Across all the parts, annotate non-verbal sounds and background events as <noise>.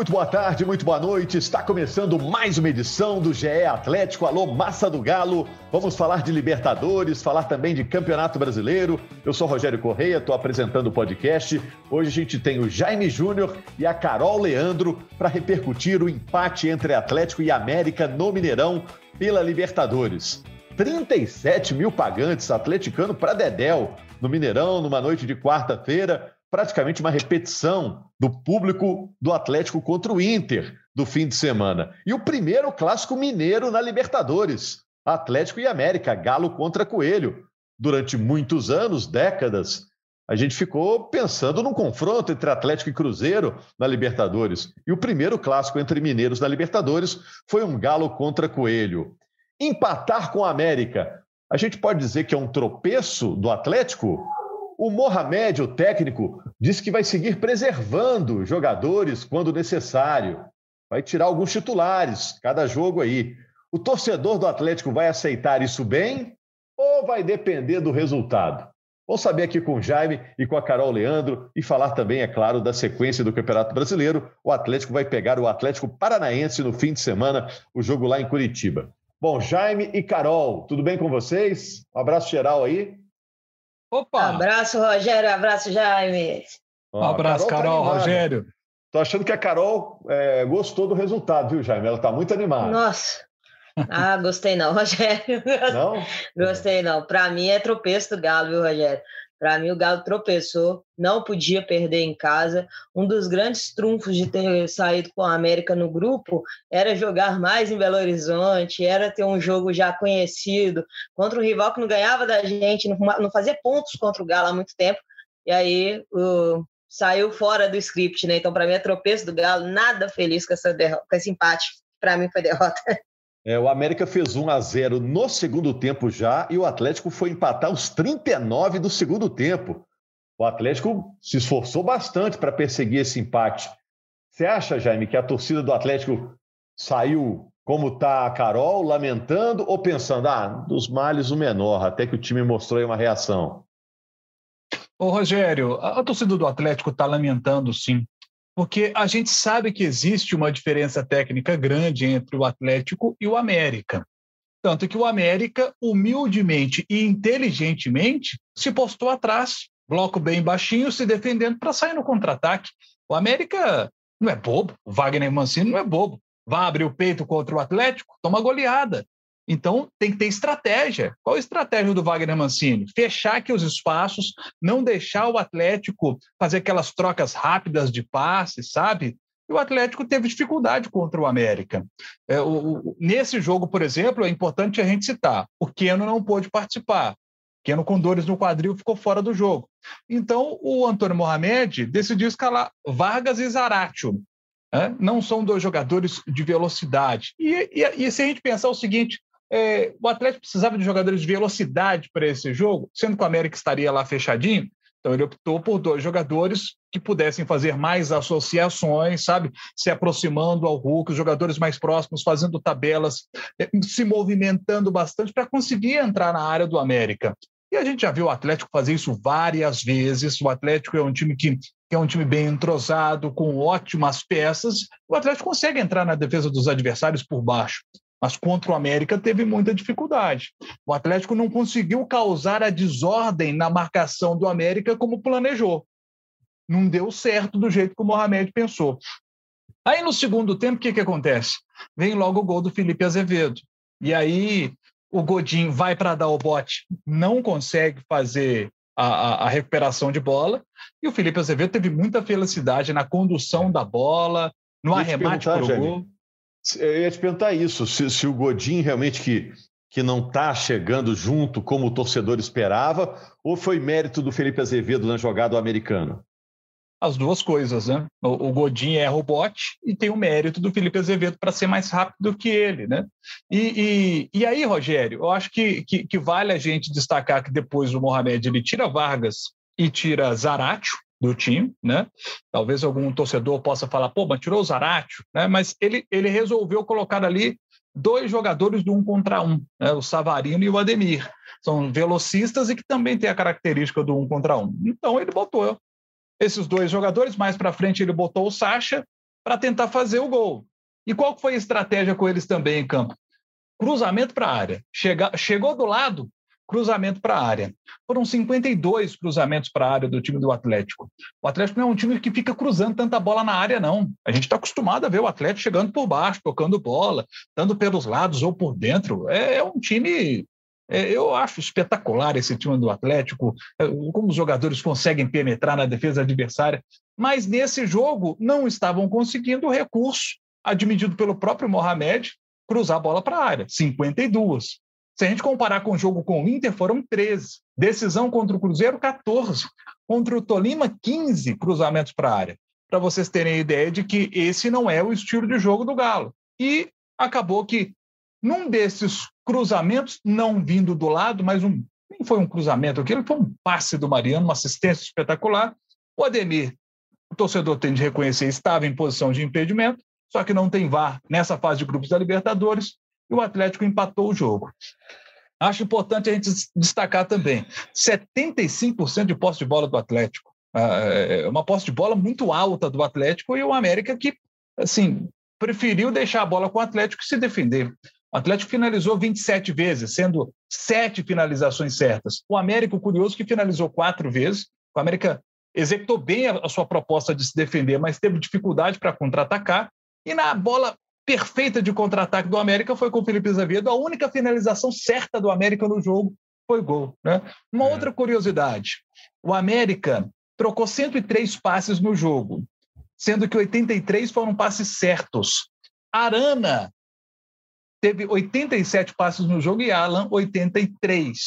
Muito boa tarde, muito boa noite. Está começando mais uma edição do GE Atlético. Alô, Massa do Galo. Vamos falar de Libertadores, falar também de Campeonato Brasileiro. Eu sou Rogério Correia, estou apresentando o podcast. Hoje a gente tem o Jaime Júnior e a Carol Leandro para repercutir o empate entre Atlético e América no Mineirão pela Libertadores. 37 mil pagantes atleticano para Dedéu no Mineirão numa noite de quarta-feira praticamente uma repetição do público do Atlético contra o Inter do fim de semana. E o primeiro clássico mineiro na Libertadores. Atlético e América, Galo contra Coelho. Durante muitos anos, décadas, a gente ficou pensando num confronto entre Atlético e Cruzeiro na Libertadores. E o primeiro clássico entre mineiros na Libertadores foi um Galo contra Coelho. Empatar com a América, a gente pode dizer que é um tropeço do Atlético? O Mohamed, o técnico, disse que vai seguir preservando jogadores quando necessário. Vai tirar alguns titulares, cada jogo aí. O torcedor do Atlético vai aceitar isso bem ou vai depender do resultado? Vamos saber aqui com o Jaime e com a Carol Leandro e falar também, é claro, da sequência do Campeonato Brasileiro. O Atlético vai pegar o Atlético Paranaense no fim de semana, o jogo lá em Curitiba. Bom, Jaime e Carol, tudo bem com vocês? Um abraço geral aí. Opa! Abraço, Rogério. Abraço, Jaime. Um abraço, Carol, Carol tá Rogério. Tô achando que a Carol é, gostou do resultado, viu, Jaime? Ela tá muito animada. Nossa. Ah, gostei não, Rogério. Não? <laughs> gostei não. Para mim é tropeço do Galo, viu, Rogério? Para mim, o Galo tropeçou, não podia perder em casa. Um dos grandes trunfos de ter saído com a América no grupo era jogar mais em Belo Horizonte, era ter um jogo já conhecido contra um rival que não ganhava da gente, não fazia pontos contra o Galo há muito tempo. E aí o, saiu fora do script, né? Então, para mim, é tropeço do Galo, nada feliz com, essa derrota, com esse empate. Para mim, foi derrota. <laughs> É, o América fez 1 a 0 no segundo tempo já e o Atlético foi empatar os 39 do segundo tempo. O Atlético se esforçou bastante para perseguir esse empate. Você acha, Jaime, que a torcida do Atlético saiu como está a Carol, lamentando ou pensando, ah, dos males o menor, até que o time mostrou aí uma reação? Ô, Rogério, a, a torcida do Atlético está lamentando, sim porque a gente sabe que existe uma diferença técnica grande entre o Atlético e o América. Tanto que o América, humildemente e inteligentemente, se postou atrás, bloco bem baixinho, se defendendo para sair no contra-ataque. O América não é bobo, o Wagner Mancini não é bobo. Vai abrir o peito contra o Atlético, toma goleada. Então, tem que ter estratégia. Qual a estratégia do Wagner Mancini? Fechar aqui os espaços, não deixar o Atlético fazer aquelas trocas rápidas de passe, sabe? E o Atlético teve dificuldade contra o América. É, o, o, nesse jogo, por exemplo, é importante a gente citar: o Keno não pôde participar. Keno com dores no quadril ficou fora do jogo. Então, o Antônio Mohamed decidiu escalar Vargas e Zaratio. Né? Não são dois jogadores de velocidade. E, e, e se a gente pensar o seguinte: é, o Atlético precisava de jogadores de velocidade para esse jogo, sendo que o América estaria lá fechadinho. Então ele optou por dois jogadores que pudessem fazer mais associações, sabe? Se aproximando ao Hulk, os jogadores mais próximos, fazendo tabelas, é, se movimentando bastante para conseguir entrar na área do América. E a gente já viu o Atlético fazer isso várias vezes. O Atlético é um time que, que é um time bem entrosado, com ótimas peças. O Atlético consegue entrar na defesa dos adversários por baixo mas contra o América teve muita dificuldade. O Atlético não conseguiu causar a desordem na marcação do América como planejou. Não deu certo do jeito que o Mohamed pensou. Aí no segundo tempo, o que, que acontece? Vem logo o gol do Felipe Azevedo. E aí o Godin vai para dar o bote, não consegue fazer a, a, a, recuperação de bola. E o Felipe Azevedo teve muita felicidade na condução da bola, no arremate para o gol. Eu ia te perguntar isso, se, se o Godin realmente que, que não está chegando junto como o torcedor esperava, ou foi mérito do Felipe Azevedo na jogada americana? As duas coisas, né? O, o Godin é robote e tem o mérito do Felipe Azevedo para ser mais rápido que ele, né? E, e, e aí, Rogério, eu acho que, que, que, vale a gente destacar que depois o Mohamed ele tira Vargas e tira Zaratio, do time, né? Talvez algum torcedor possa falar, pô, mas tirou o Zaratio, né? Mas ele, ele resolveu colocar ali dois jogadores do um contra um, né? o Savarino e o Ademir. São velocistas e que também têm a característica do um contra um. Então ele botou esses dois jogadores, mais para frente ele botou o Sacha para tentar fazer o gol. E qual foi a estratégia com eles também em campo? Cruzamento para a área. Chega, chegou do lado, cruzamento para a área. Foram 52 cruzamentos para a área do time do Atlético. O Atlético não é um time que fica cruzando tanta bola na área, não. A gente está acostumado a ver o Atlético chegando por baixo, tocando bola, dando pelos lados ou por dentro. É, é um time. É, eu acho espetacular esse time do Atlético, é, como os jogadores conseguem penetrar na defesa adversária. Mas nesse jogo não estavam conseguindo o recurso admitido pelo próprio Mohamed cruzar a bola para a área. 52. Se a gente comparar com o jogo com o Inter, foram 13. Decisão contra o Cruzeiro, 14. Contra o Tolima, 15 cruzamentos para a área. Para vocês terem a ideia de que esse não é o estilo de jogo do Galo. E acabou que, num desses cruzamentos, não vindo do lado, mas um, nem foi um cruzamento aquilo, foi um passe do Mariano, uma assistência espetacular. O Ademir, o torcedor tem de reconhecer, estava em posição de impedimento, só que não tem VAR nessa fase de grupos da Libertadores e o Atlético empatou o jogo. Acho importante a gente destacar também: 75% de posse de bola do Atlético. Ah, é, é uma posse de bola muito alta do Atlético e o América que, assim, preferiu deixar a bola com o Atlético e se defender. O Atlético finalizou 27 vezes, sendo sete finalizações certas. O América, curioso, que finalizou quatro vezes. O América executou bem a, sua proposta de se defender, mas teve dificuldade para contra-atacar. E na bola perfeita de contra-ataque do América foi com o Felipe Azevedo. A única finalização certa do América no jogo foi gol. Né? Uma é. outra curiosidade: o América trocou 103 passes no jogo, sendo que 83 foram passes certos. Arana teve 87 passes no jogo e Alan 83.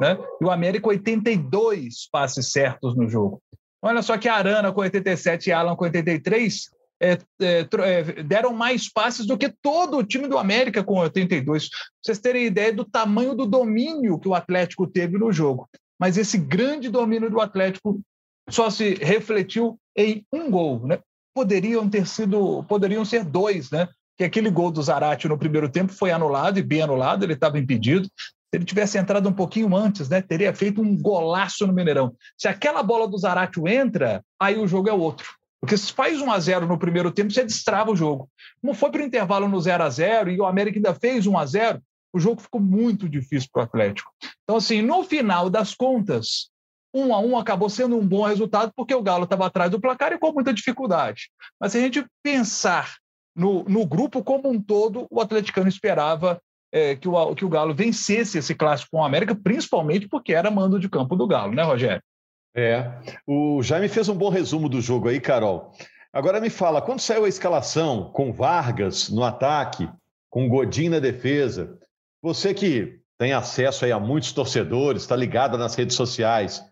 Né? E o América 82 passes certos no jogo. Olha só que Arana com 87 e Alan com 83 é, é, é, deram mais passes do que todo o time do América com 82. Pra vocês terem ideia do tamanho do domínio que o Atlético teve no jogo. Mas esse grande domínio do Atlético só se refletiu em um gol, né? Poderiam ter sido, poderiam ser dois, né? Que aquele gol do Zarate no primeiro tempo foi anulado e bem anulado, ele estava impedido. Se ele tivesse entrado um pouquinho antes, né, teria feito um golaço no Mineirão. Se aquela bola do Zaratio entra, aí o jogo é outro. Porque se faz 1 a 0 no primeiro tempo, você destrava o jogo. Como foi para o intervalo no 0 a 0 e o América ainda fez 1 a 0 o jogo ficou muito difícil para o Atlético. Então, assim, no final das contas, 1 a 1 acabou sendo um bom resultado porque o Galo estava atrás do placar e com muita dificuldade. Mas se a gente pensar no, no grupo como um todo, o atleticano esperava é, que, o, que o Galo vencesse esse clássico com o América, principalmente porque era mando de campo do Galo, né, Rogério? É. O Jaime fez um bom resumo do jogo aí, Carol. Agora me fala, quando saiu a escalação com Vargas no ataque, com Godin na defesa, você que tem acesso aí a muitos torcedores, está ligada nas redes sociais,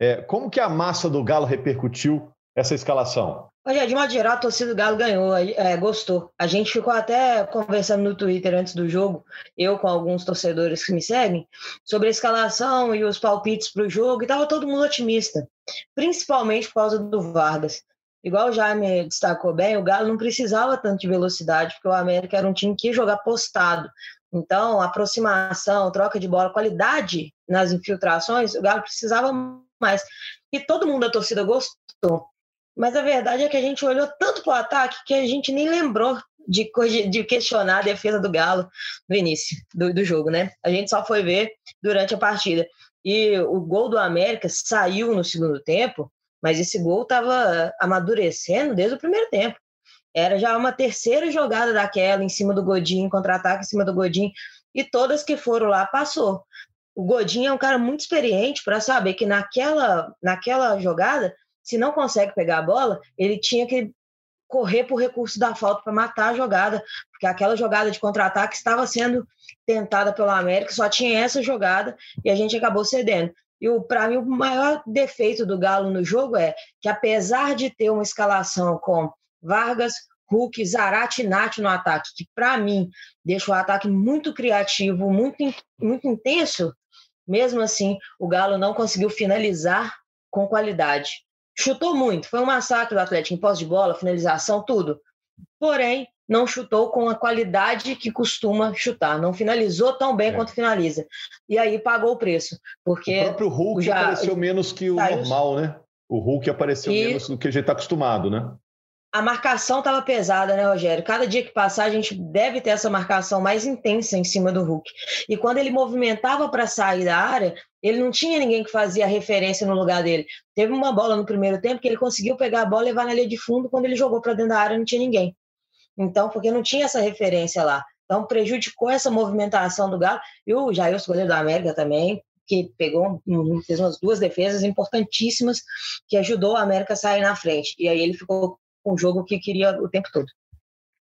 é, como que a massa do Galo repercutiu essa escalação? Olha, de modo geral, a torcida do Galo ganhou, é, gostou. A gente ficou até conversando no Twitter antes do jogo, eu com alguns torcedores que me seguem, sobre a escalação e os palpites para o jogo, e estava todo mundo otimista, principalmente por causa do Vargas. Igual o Jaime destacou bem, o Galo não precisava tanto de velocidade, porque o América era um time que ia jogar postado. Então, aproximação, troca de bola, qualidade nas infiltrações, o Galo precisava mais. E todo mundo da torcida gostou. Mas a verdade é que a gente olhou tanto para o ataque que a gente nem lembrou de, de questionar a defesa do Galo no início do, do jogo, né? A gente só foi ver durante a partida. E o gol do América saiu no segundo tempo, mas esse gol estava amadurecendo desde o primeiro tempo. Era já uma terceira jogada daquela em cima do Godinho, contra-ataque em cima do Godinho, e todas que foram lá passou. O Godinho é um cara muito experiente para saber que naquela, naquela jogada se não consegue pegar a bola, ele tinha que correr por recurso da falta para matar a jogada, porque aquela jogada de contra-ataque estava sendo tentada pelo América, só tinha essa jogada e a gente acabou cedendo. E para mim, o maior defeito do Galo no jogo é que, apesar de ter uma escalação com Vargas, Hulk, Zarate e Nath no ataque, que para mim deixa o ataque muito criativo, muito, muito intenso, mesmo assim, o Galo não conseguiu finalizar com qualidade. Chutou muito, foi um massacre do Atlético em posse de bola, finalização, tudo. Porém, não chutou com a qualidade que costuma chutar, não finalizou tão bem é. quanto finaliza. E aí pagou o preço, porque o próprio Hulk já, apareceu menos que o normal, né? O Hulk apareceu e... menos do que a gente está acostumado, né? A marcação estava pesada, né, Rogério? Cada dia que passar, a gente deve ter essa marcação mais intensa em cima do Hulk. E quando ele movimentava para sair da área, ele não tinha ninguém que fazia referência no lugar dele. Teve uma bola no primeiro tempo que ele conseguiu pegar a bola e levar na linha de fundo. Quando ele jogou para dentro da área, não tinha ninguém. Então, porque não tinha essa referência lá. Então, prejudicou essa movimentação do Galo. E o Jair, o goleiro da América também, que pegou, fez umas duas defesas importantíssimas que ajudou a América a sair na frente. E aí ele ficou o jogo que queria o tempo todo.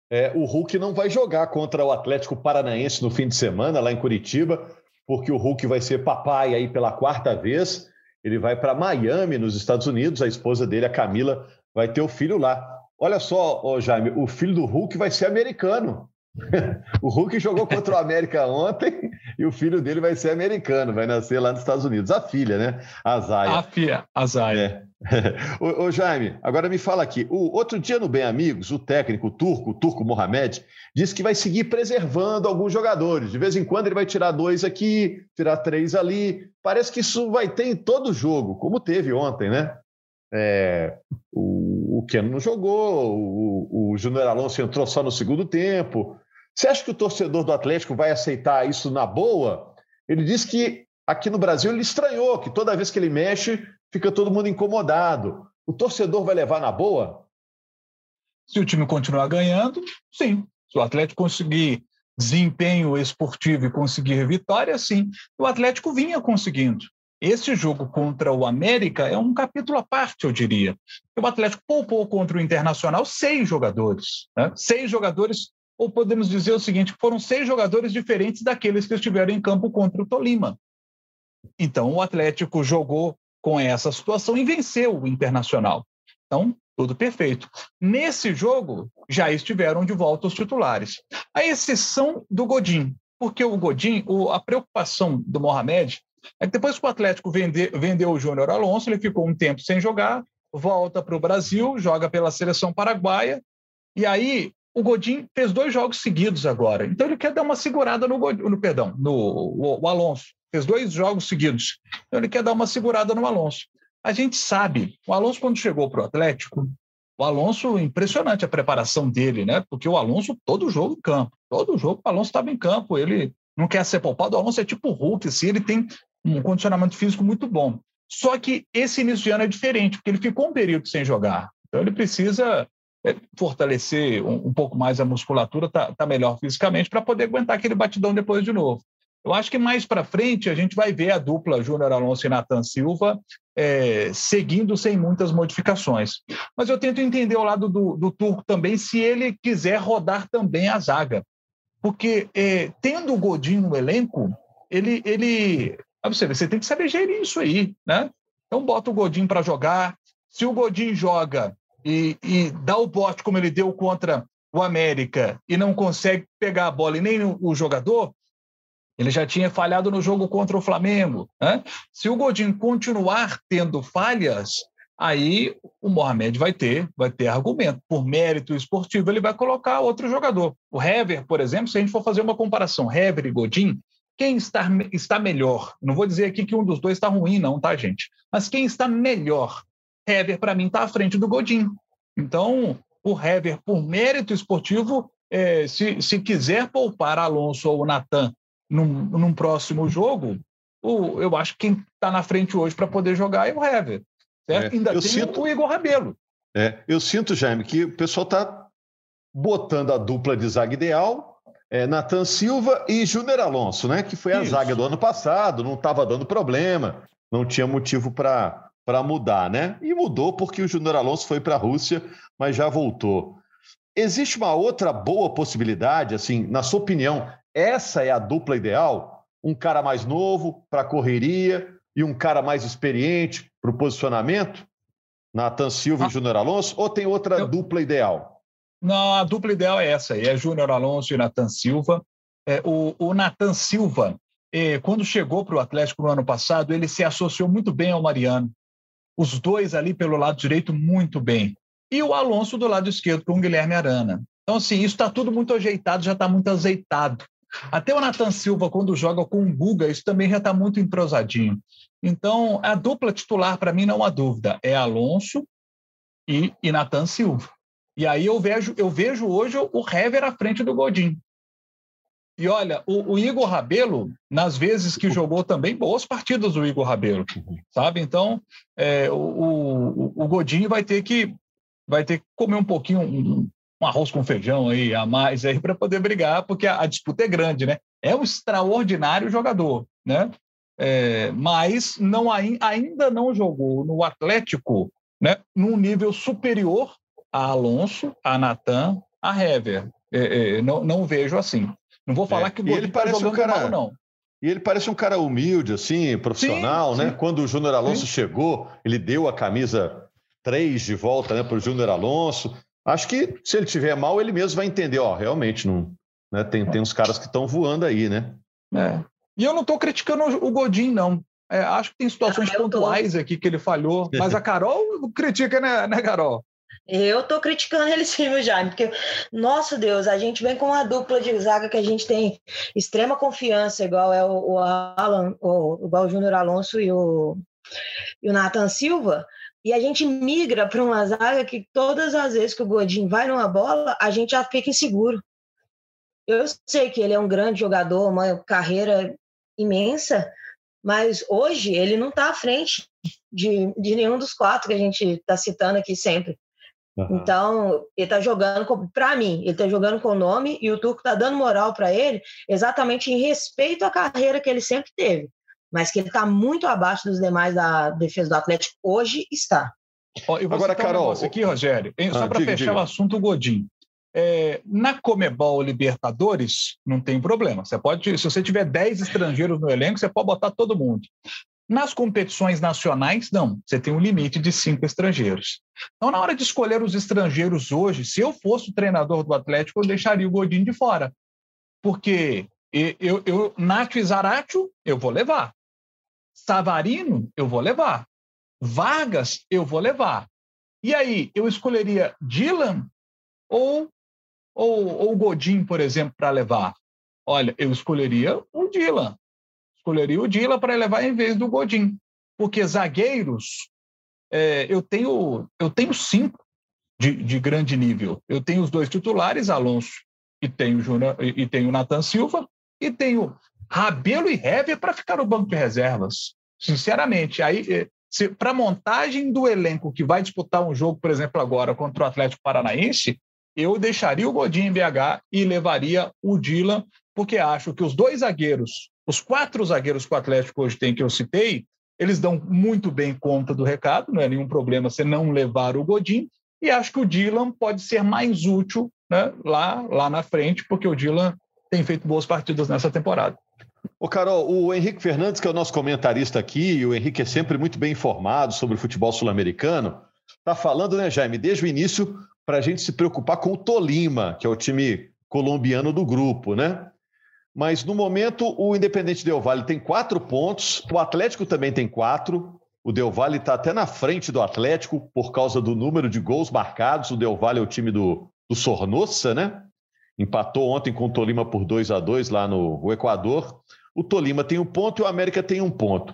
É, o Hulk não vai jogar contra o Atlético Paranaense no fim de semana, lá em Curitiba, porque o Hulk vai ser papai aí pela quarta vez. Ele vai para Miami, nos Estados Unidos. A esposa dele, a Camila, vai ter o filho lá. Olha só, Jaime, o filho do Hulk vai ser americano. <laughs> o Hulk jogou contra o América ontem e o filho dele vai ser americano, vai nascer lá nos Estados Unidos. A filha, né? A Zaya. A filha, a Zaya. É. <laughs> ô, ô, Jaime, agora me fala aqui. O outro dia no Bem Amigos, o técnico turco, o turco Mohamed, disse que vai seguir preservando alguns jogadores. De vez em quando ele vai tirar dois aqui, tirar três ali. Parece que isso vai ter em todo jogo, como teve ontem, né? É, o, o Keno não jogou, o, o Júnior Alonso entrou só no segundo tempo. Você acha que o torcedor do Atlético vai aceitar isso na boa? Ele disse que aqui no Brasil ele estranhou, que toda vez que ele mexe, fica todo mundo incomodado. O torcedor vai levar na boa? Se o time continuar ganhando, sim. Se o Atlético conseguir desempenho esportivo e conseguir vitória, sim. O Atlético vinha conseguindo. Este jogo contra o América é um capítulo à parte, eu diria. O Atlético poupou contra o Internacional seis jogadores. Né? Seis jogadores ou podemos dizer o seguinte: foram seis jogadores diferentes daqueles que estiveram em campo contra o Tolima. Então, o Atlético jogou com essa situação e venceu o Internacional. Então, tudo perfeito. Nesse jogo, já estiveram de volta os titulares. A exceção do Godin, porque o Godin, a preocupação do Mohamed é que depois que o Atlético vende, vendeu o Júnior Alonso, ele ficou um tempo sem jogar, volta para o Brasil, joga pela seleção paraguaia, e aí o Godin fez dois jogos seguidos agora. Então ele quer dar uma segurada no, Godin, no perdão, no o, o Alonso. Fez dois jogos seguidos. Então ele quer dar uma segurada no Alonso. A gente sabe, o Alonso quando chegou para o Atlético, o Alonso, impressionante a preparação dele, né? Porque o Alonso, todo jogo em campo, todo jogo o Alonso estava em campo, ele não quer ser poupado, o Alonso é tipo Hulk, assim, ele tem um condicionamento físico muito bom. Só que esse início de ano é diferente, porque ele ficou um período sem jogar. Então ele precisa fortalecer um, um, pouco mais a musculatura, tá, tá melhor fisicamente para poder aguentar aquele batidão depois de novo. Eu acho que mais para frente a gente vai ver a dupla Júnior Alonso e Nathan Silva é, seguindo sem muitas modificações. Mas eu tento entender o lado do, do Turco também, se ele quiser rodar também a zaga. Porque é, tendo o Godinho no elenco, ele, ele você, você tem que saber gerir isso aí, né? Então bota o Godinho para jogar. Se o Godinho joga e, e dá o bote como ele deu contra o América e não consegue pegar a bola e nem o, jogador, ele já tinha falhado no jogo contra o Flamengo. Né? Se o Godinho continuar tendo falhas, aí o Mohamed vai ter, vai ter argumento. Por mérito esportivo, ele vai colocar outro jogador. O Hever, por exemplo, se a gente for fazer uma comparação, Hever e Godin, quem está, está melhor? Não vou dizer aqui que um dos dois está ruim, não, tá, gente? Mas quem está melhor Hever, para mim, está à frente do Godin. Então, o Hever, por mérito esportivo, é, se, se quiser poupar Alonso ou Natan num, num próximo jogo, o, eu acho que quem está na frente hoje para poder jogar é o Hever. Certo? É, Ainda tem sinto, o Igor Rabelo. É, eu sinto, Jaime, que o pessoal está botando a dupla de zaga ideal, é, Natan Silva e Júnior Alonso, né? Que foi a Isso. zaga do ano passado, não estava dando problema, não tinha motivo para para mudar, né? E mudou porque o Júnior Alonso foi para a Rússia, mas já voltou. existe uma outra boa possibilidade, assim, na sua opinião, essa é a dupla ideal? Um cara mais novo para correria e um cara mais experiente para o posicionamento? Nathan Silva ah. e Júnior Alonso? Ou tem outra Eu... dupla ideal? Não, a dupla ideal é essa aí, é Júnior Alonso e Nathan Silva. É, o, o Nathan Silva, é, quando chegou para o Atlético no ano passado, ele se associou muito bem ao Mariano. Os dois ali pelo lado direito, muito bem. E o Alonso do lado esquerdo com o Guilherme Arana. Então, assim, isso está tudo muito ajeitado, já está muito azeitado. Até o Nathan Silva, quando joga com o Guga, isso também já está muito entrosadinho. Então, a dupla titular, para mim, não há dúvida, é Alonso e, e Nathan Silva. E aí eu vejo, eu vejo hoje o Hever à frente do Godin. E olha, o, o, Igor Rabelo, nas vezes que jogou também, boas partidas do Igor Rabelo, sabe? Então, é, o, o, o Godinho vai ter que vai ter que comer um pouquinho, um, um arroz com feijão aí a mais aí para poder brigar, porque a, a, disputa é grande, né? É um extraordinário jogador, né? É, mas não ainda não jogou no Atlético, né? Num nível superior a Alonso, a Natan, a Hever. É, é, não, não vejo assim. Não vou falar é, que o ele tá parece um cara mal, não. E ele parece um cara humilde, assim, profissional, sim, né? Sim. Quando o Júnior Alonso sim. chegou, ele deu a camisa 3 de volta né, para o Júnior Alonso. Acho que se ele tiver mal, ele mesmo vai entender, ó, realmente não. Né, tem, tem uns caras que estão voando aí, né? É. E eu não estou criticando o Godin, não. É, acho que tem situações ah, pontuais aqui que ele falhou, mas a Carol critica, né, né Carol? Eu tô criticando <laughs> ele sim, meu Jaime, porque, nosso Deus, a gente vem com uma dupla de zaga que a gente tem extrema confiança, igual é o, o Alan, o, igual o Júnior Alonso e o, e o Nathan Silva, e a gente migra para uma zaga que todas as vezes que o Godin vai numa bola, a gente já fica inseguro. Eu sei que ele é um grande jogador, uma carreira imensa, mas hoje ele não está à frente de, de nenhum dos quatro que a gente está citando aqui sempre. Uhum. Então, ele está jogando, para mim, ele está jogando com o nome e o Turco está dando moral para ele exatamente em respeito à carreira que ele sempre teve. Mas que ele está muito abaixo dos demais da defesa do Atlético, hoje está. Oh, Agora, Carol. Um aqui, Rogério, só ah, para fechar diga. o assunto, Godinho. É, na Comebol Libertadores, não tem problema. Você pode, se você tiver 10 estrangeiros no elenco, você pode botar todo mundo. Nas competições nacionais, não. Você tem um limite de cinco estrangeiros. Então, na hora de escolher os estrangeiros hoje, se eu fosse o treinador do Atlético, eu deixaria o Godinho de fora. Porque eu, eu, Nacho e Zaratio, eu vou levar. Savarino, eu vou levar. Vargas, eu vou levar. E aí, eu escolheria Dylan ou, ou, ou Godin, por exemplo, para levar? Olha, eu escolheria o Dylan escolheria o Dila para levar em vez do Godin. Porque zagueiros, é, eu, tenho, eu tenho cinco de, de, grande nível. Eu tenho os dois titulares, Alonso e tenho, e, e tenho Nathan Silva, e tenho Rabelo e Hever para ficar no banco de reservas. Sinceramente, aí é, para montagem do elenco que vai disputar um jogo, por exemplo, agora contra o Atlético Paranaense, eu deixaria o Godinho em BH e levaria o Dylan, porque acho que os dois zagueiros os quatro zagueiros que o Atlético hoje tem, que eu citei, eles dão muito bem conta do recado, não é nenhum problema você não levar o Godin, e acho que o Dylan pode ser mais útil né, lá, lá na frente, porque o Dylan tem feito boas partidas nessa temporada. Ô, Carol, o Henrique Fernandes, que é o nosso comentarista aqui, e o Henrique é sempre muito bem informado sobre o futebol sul-americano, está falando, né, Jaime, desde o início, para a gente se preocupar com o Tolima, que é o time colombiano do grupo, né? Mas no momento, o Independente Del Vale tem quatro pontos, o Atlético também tem quatro. O Del Valle está até na frente do Atlético por causa do número de gols marcados. O Del Valle é o time do, do Sornossa, né? Empatou ontem com o Tolima por 2 a 2 lá no Equador. O Tolima tem um ponto e o América tem um ponto.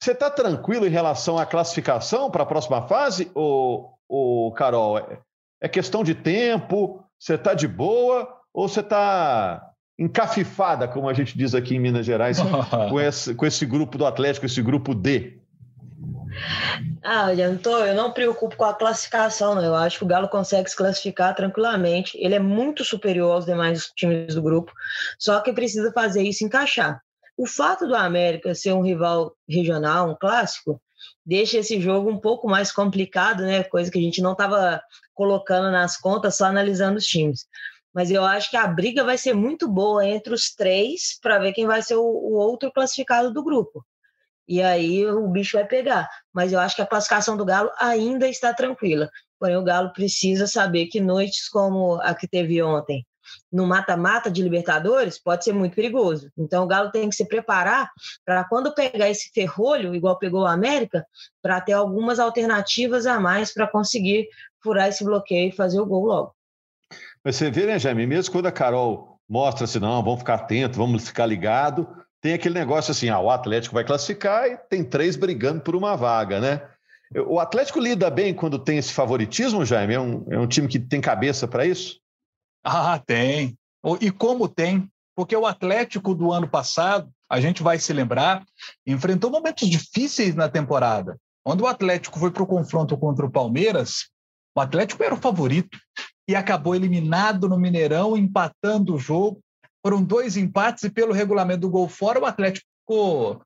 Você está tranquilo em relação à classificação para a próxima fase, ou, ou Carol? É, é questão de tempo? Você está de boa? Ou você está encafifada, como a gente diz aqui em Minas Gerais, <laughs> com, esse, com esse grupo do Atlético, esse grupo D? Ah, eu não, tô, eu não preocupo com a classificação, não. Eu acho que o Galo consegue se classificar tranquilamente. Ele é muito superior aos demais times do grupo, só que precisa fazer isso encaixar. O fato do América ser um rival regional, um clássico, deixa esse jogo um pouco mais complicado, né? Coisa que a gente não estava colocando nas contas, só analisando os times. Mas eu acho que a briga vai ser muito boa entre os três para ver quem vai ser o, o outro classificado do grupo. E aí o bicho vai pegar. Mas eu acho que a classificação do Galo ainda está tranquila. Porém, o Galo precisa saber que noites como a que teve ontem, no mata-mata de Libertadores, pode ser muito perigoso. Então, o Galo tem que se preparar para quando pegar esse ferrolho, igual pegou o América, para ter algumas alternativas a mais para conseguir furar esse bloqueio e fazer o gol logo. Mas você vê, né, Jaime? Mesmo quando a Carol mostra assim, não, vamos ficar atento, vamos ficar ligado, tem aquele negócio assim, ah, o Atlético vai classificar e tem três brigando por uma vaga, né? O Atlético lida bem quando tem esse favoritismo, Jaime? É um, é um time que tem cabeça para isso? Ah, tem. E como tem? Porque o Atlético do ano passado, a gente vai se lembrar, enfrentou momentos difíceis na temporada. Quando o Atlético foi para o confronto contra o Palmeiras, o Atlético era o favorito e acabou eliminado no Mineirão, empatando o jogo. Foram dois empates e, pelo regulamento do gol fora, o Atlético ficou,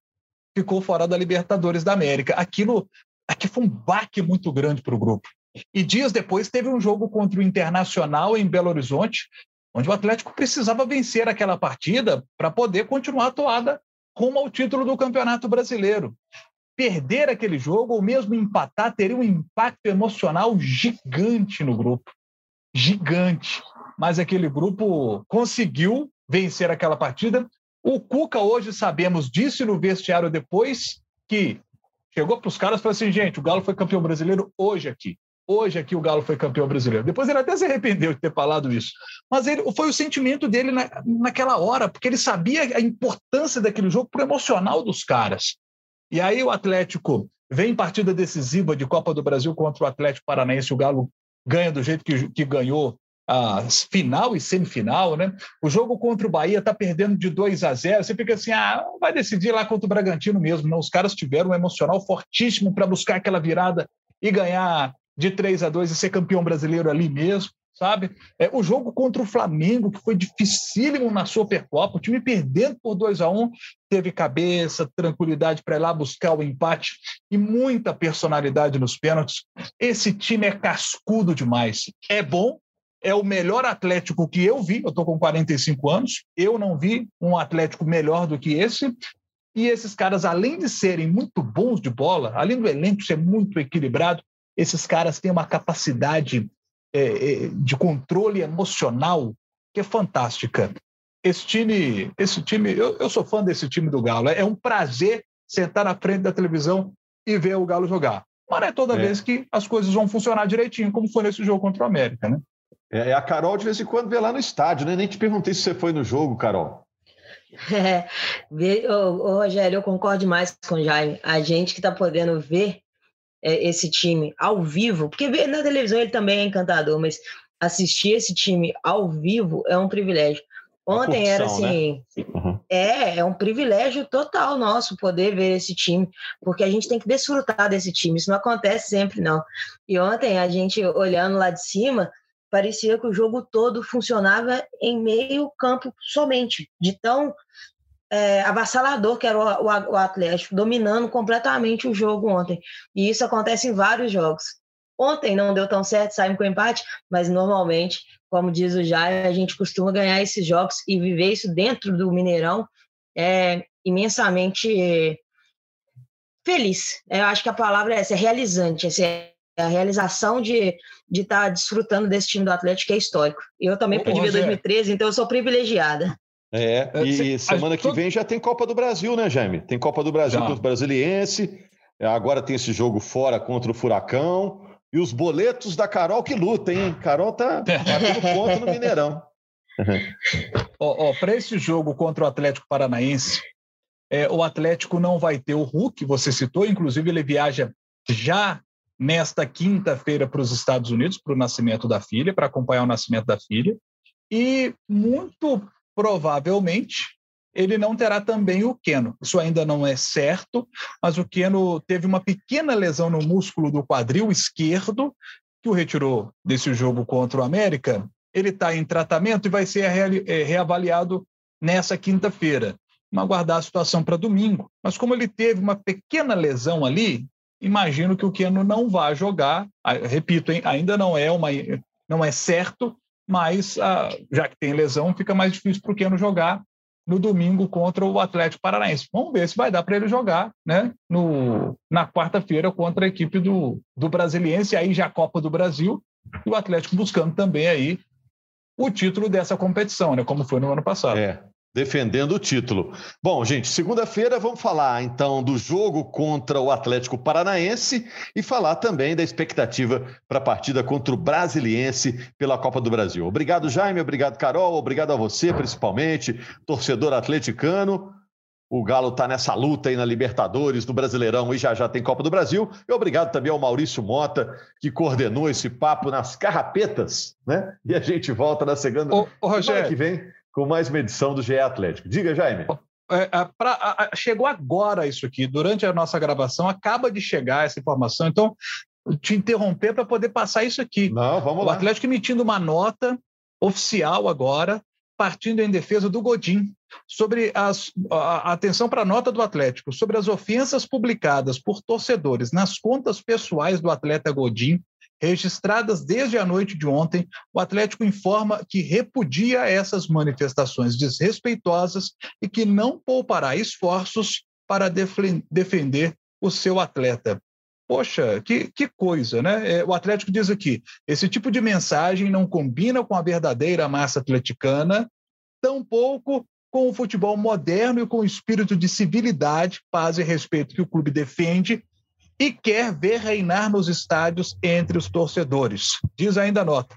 ficou fora da Libertadores da América. Aquilo aqui foi um baque muito grande para o grupo. E dias depois teve um jogo contra o Internacional em Belo Horizonte, onde o Atlético precisava vencer aquela partida para poder continuar a toada rumo ao título do Campeonato Brasileiro. Perder aquele jogo, ou mesmo empatar, teria um impacto emocional gigante no grupo. Gigante. Mas aquele grupo conseguiu vencer aquela partida. O Cuca, hoje sabemos, disse no vestiário depois que chegou para os caras e falou assim: gente, o Galo foi campeão brasileiro hoje aqui. Hoje aqui o Galo foi campeão brasileiro. Depois ele até se arrependeu de ter falado isso. Mas ele, foi o sentimento dele na, naquela hora, porque ele sabia a importância daquele jogo para o emocional dos caras. E aí o Atlético vem em partida decisiva de Copa do Brasil contra o Atlético Paranaense. O Galo ganha do jeito que, que ganhou a final e semifinal, né? O jogo contra o Bahia está perdendo de 2 a 0. Você fica assim, ah, vai decidir lá contra o Bragantino mesmo. Não, os caras tiveram um emocional fortíssimo para buscar aquela virada e ganhar de 3 a 2 e ser campeão brasileiro ali mesmo, sabe? É, o jogo contra o Flamengo, que foi dificílimo na Supercopa, o time perdendo por 2 a 1 teve cabeça, tranquilidade para ir lá buscar o empate e muita personalidade nos pênaltis. Esse time é cascudo demais. É bom, é o melhor Atlético que eu vi. Eu estou com 45 anos, eu não vi um Atlético melhor do que esse. E esses caras, além de serem muito bons de bola, além do elenco ser muito equilibrado, esses caras têm uma capacidade é, é, de controle emocional que é fantástica. Esse time, esse time, eu, eu sou fã desse time do Galo. É, é um prazer sentar na frente da televisão e ver o Galo jogar. Mas não é toda é. vez que as coisas vão funcionar direitinho, como foi nesse jogo contra o América, né? É, a Carol de vez em quando vê lá no estádio, né? Nem te perguntei se você foi no jogo, Carol. <laughs> É, ô, Rogério, eu concordo mais com o Jaime. A gente que está podendo ver é, esse time ao vivo, porque na televisão ele também é encantador, mas assistir esse time ao vivo é um privilégio. Ontem curtição, era assim, né? uhum. é, é um privilégio total nosso poder ver esse time, porque a gente tem que desfrutar desse time, isso não acontece sempre não. E ontem a gente olhando lá de cima, parecia que o jogo todo funcionava em meio campo somente, de tão é, avassalador que era o, o, o, Atlético, dominando completamente o jogo ontem. E isso acontece em vários jogos. Ontem não deu tão certo, saímos com empate, mas normalmente, como diz o Jair, a gente costuma ganhar esses jogos e viver isso dentro do Mineirão é imensamente feliz. Eu acho que a palavra é essa, é realizante, essa é a realização de de estar tá desfrutando desse time do Atlético que é histórico. Eu também pude ver 2013, então eu sou privilegiada. É, é e semana que vem já tem Copa do Brasil, né, Jaime? Tem Copa do Brasil contra o Brasiliense, agora tem esse jogo fora contra o Furacão, e os boletos da Carol que luta, hein? Carol tá <laughs> batendo ponto no Mineirão. oh, oh, Para esse jogo contra o Atlético Paranaense, é, o Atlético não vai ter o Hulk, você citou, inclusive ele viaja já nesta quinta-feira para os Estados Unidos, para o nascimento da filha, para acompanhar o nascimento da filha, e muito provavelmente ele não terá também o Keno. Isso ainda não é certo, mas o Keno teve uma pequena lesão no músculo do quadril esquerdo, que o retirou desse jogo contra o América. Ele está em tratamento e vai ser é, reavaliado nessa quinta-feira. Vamos aguardar a situação para domingo. Mas como ele teve uma pequena lesão ali, imagino que o Keno não vá jogar. Repito, hein, ainda não é uma não é certo, mas ah, já que tem lesão, fica mais difícil para o Keno jogar no domingo contra o Atlético Paranaense. Vamos ver se vai dar para ele jogar né, no, na quarta-feira contra a equipe do, do Brasiliense, aí já a Copa do Brasil, e o Atlético buscando também aí o título dessa competição, né, como foi no ano passado. É, defendendo o título. Bom, gente, segunda-feira vamos falar então do jogo contra o Atlético Paranaense e falar também da expectativa para a partida contra o Brasiliense pela Copa do Brasil. Obrigado, Jaime, obrigado, Carol, obrigado a você, principalmente, torcedor atleticano. O Galo está nessa luta aí na Libertadores, no Brasileirão e já já tem Copa do Brasil. E obrigado também ao Maurício Mota, que coordenou esse papo nas carrapetas, né? E a gente volta na segunda, ô, ô, Rogério, que vem com mais uma edição do GE Atlético. Diga, Jaime. É, é, pra, a, chegou agora isso aqui, durante a nossa gravação, acaba de chegar essa informação, então te interromper para poder passar isso aqui. Não, vamos o lá. O Atlético emitindo uma nota oficial agora, partindo em defesa do Godin, sobre as, a, atenção para a nota do Atlético, sobre as ofensas publicadas por torcedores nas contas pessoais do atleta Godin registradas desde a noite de ontem, o Atlético informa que repudia essas manifestações desrespeitosas e que não poupará esforços para defender o seu atleta. Poxa, que, que coisa, né? É, o Atlético diz aqui: esse tipo de mensagem não combina com a verdadeira massa atleticana, tampouco com o futebol moderno e com o espírito de civilidade, paz e respeito que o clube defende e quer ver reinar nos estádios entre os torcedores. Diz ainda a nota: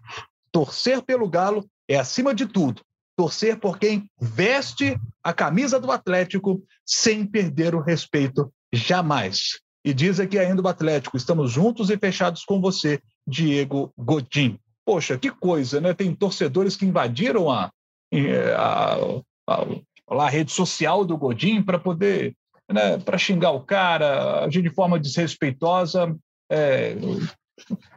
torcer pelo Galo é, acima de tudo, torcer por quem veste a camisa do Atlético sem perder o respeito jamais. E diz aqui ainda o Atlético: estamos juntos e fechados com você, Diego Godin. Poxa, que coisa, né? Tem torcedores que invadiram a, a, a, a, a rede social do Godin para poder né, para xingar o cara, agir de forma desrespeitosa. É,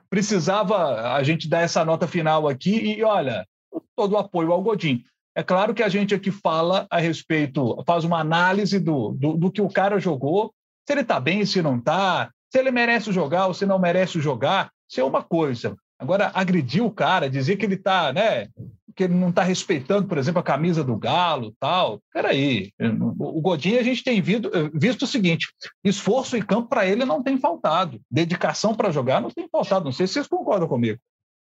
precisava a gente dar essa nota final aqui e, olha, todo o apoio ao Godin. É claro que a gente aqui fala a respeito, faz uma análise do, do, do que o cara jogou, se ele está bem, se não está, se ele merece jogar ou se não merece jogar, isso é uma coisa. Agora, agredir o cara, dizer que ele está né, que ele não está respeitando, por exemplo, a camisa do Galo tal. Peraí, o Godinho a gente tem visto, visto o seguinte: esforço em campo para ele não tem faltado, dedicação para jogar não tem faltado. Não sei se vocês concordam comigo.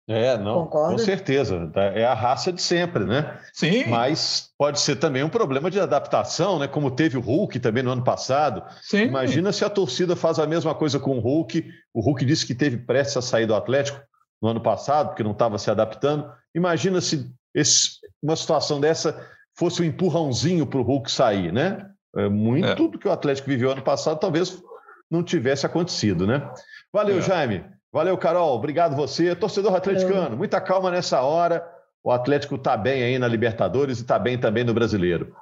É, não, Concordo. com certeza. É a raça de sempre, né? Sim. Mas pode ser também um problema de adaptação, né? Como teve o Hulk também no ano passado. Sim. Imagina se a torcida faz a mesma coisa com o Hulk. O Hulk disse que teve prestes a sair do Atlético no ano passado, porque não estava se adaptando. Imagina se esse, uma situação dessa fosse um empurrãozinho para o Hulk sair, né? É, muito é. do que o Atlético viveu ano passado talvez não tivesse acontecido, né? Valeu, é. Jaime. Valeu, Carol. Obrigado você. Torcedor atleticano, muita calma nessa hora. O Atlético está bem aí na Libertadores e está bem também no Brasileiro.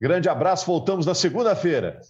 Grande abraço, voltamos na segunda-feira.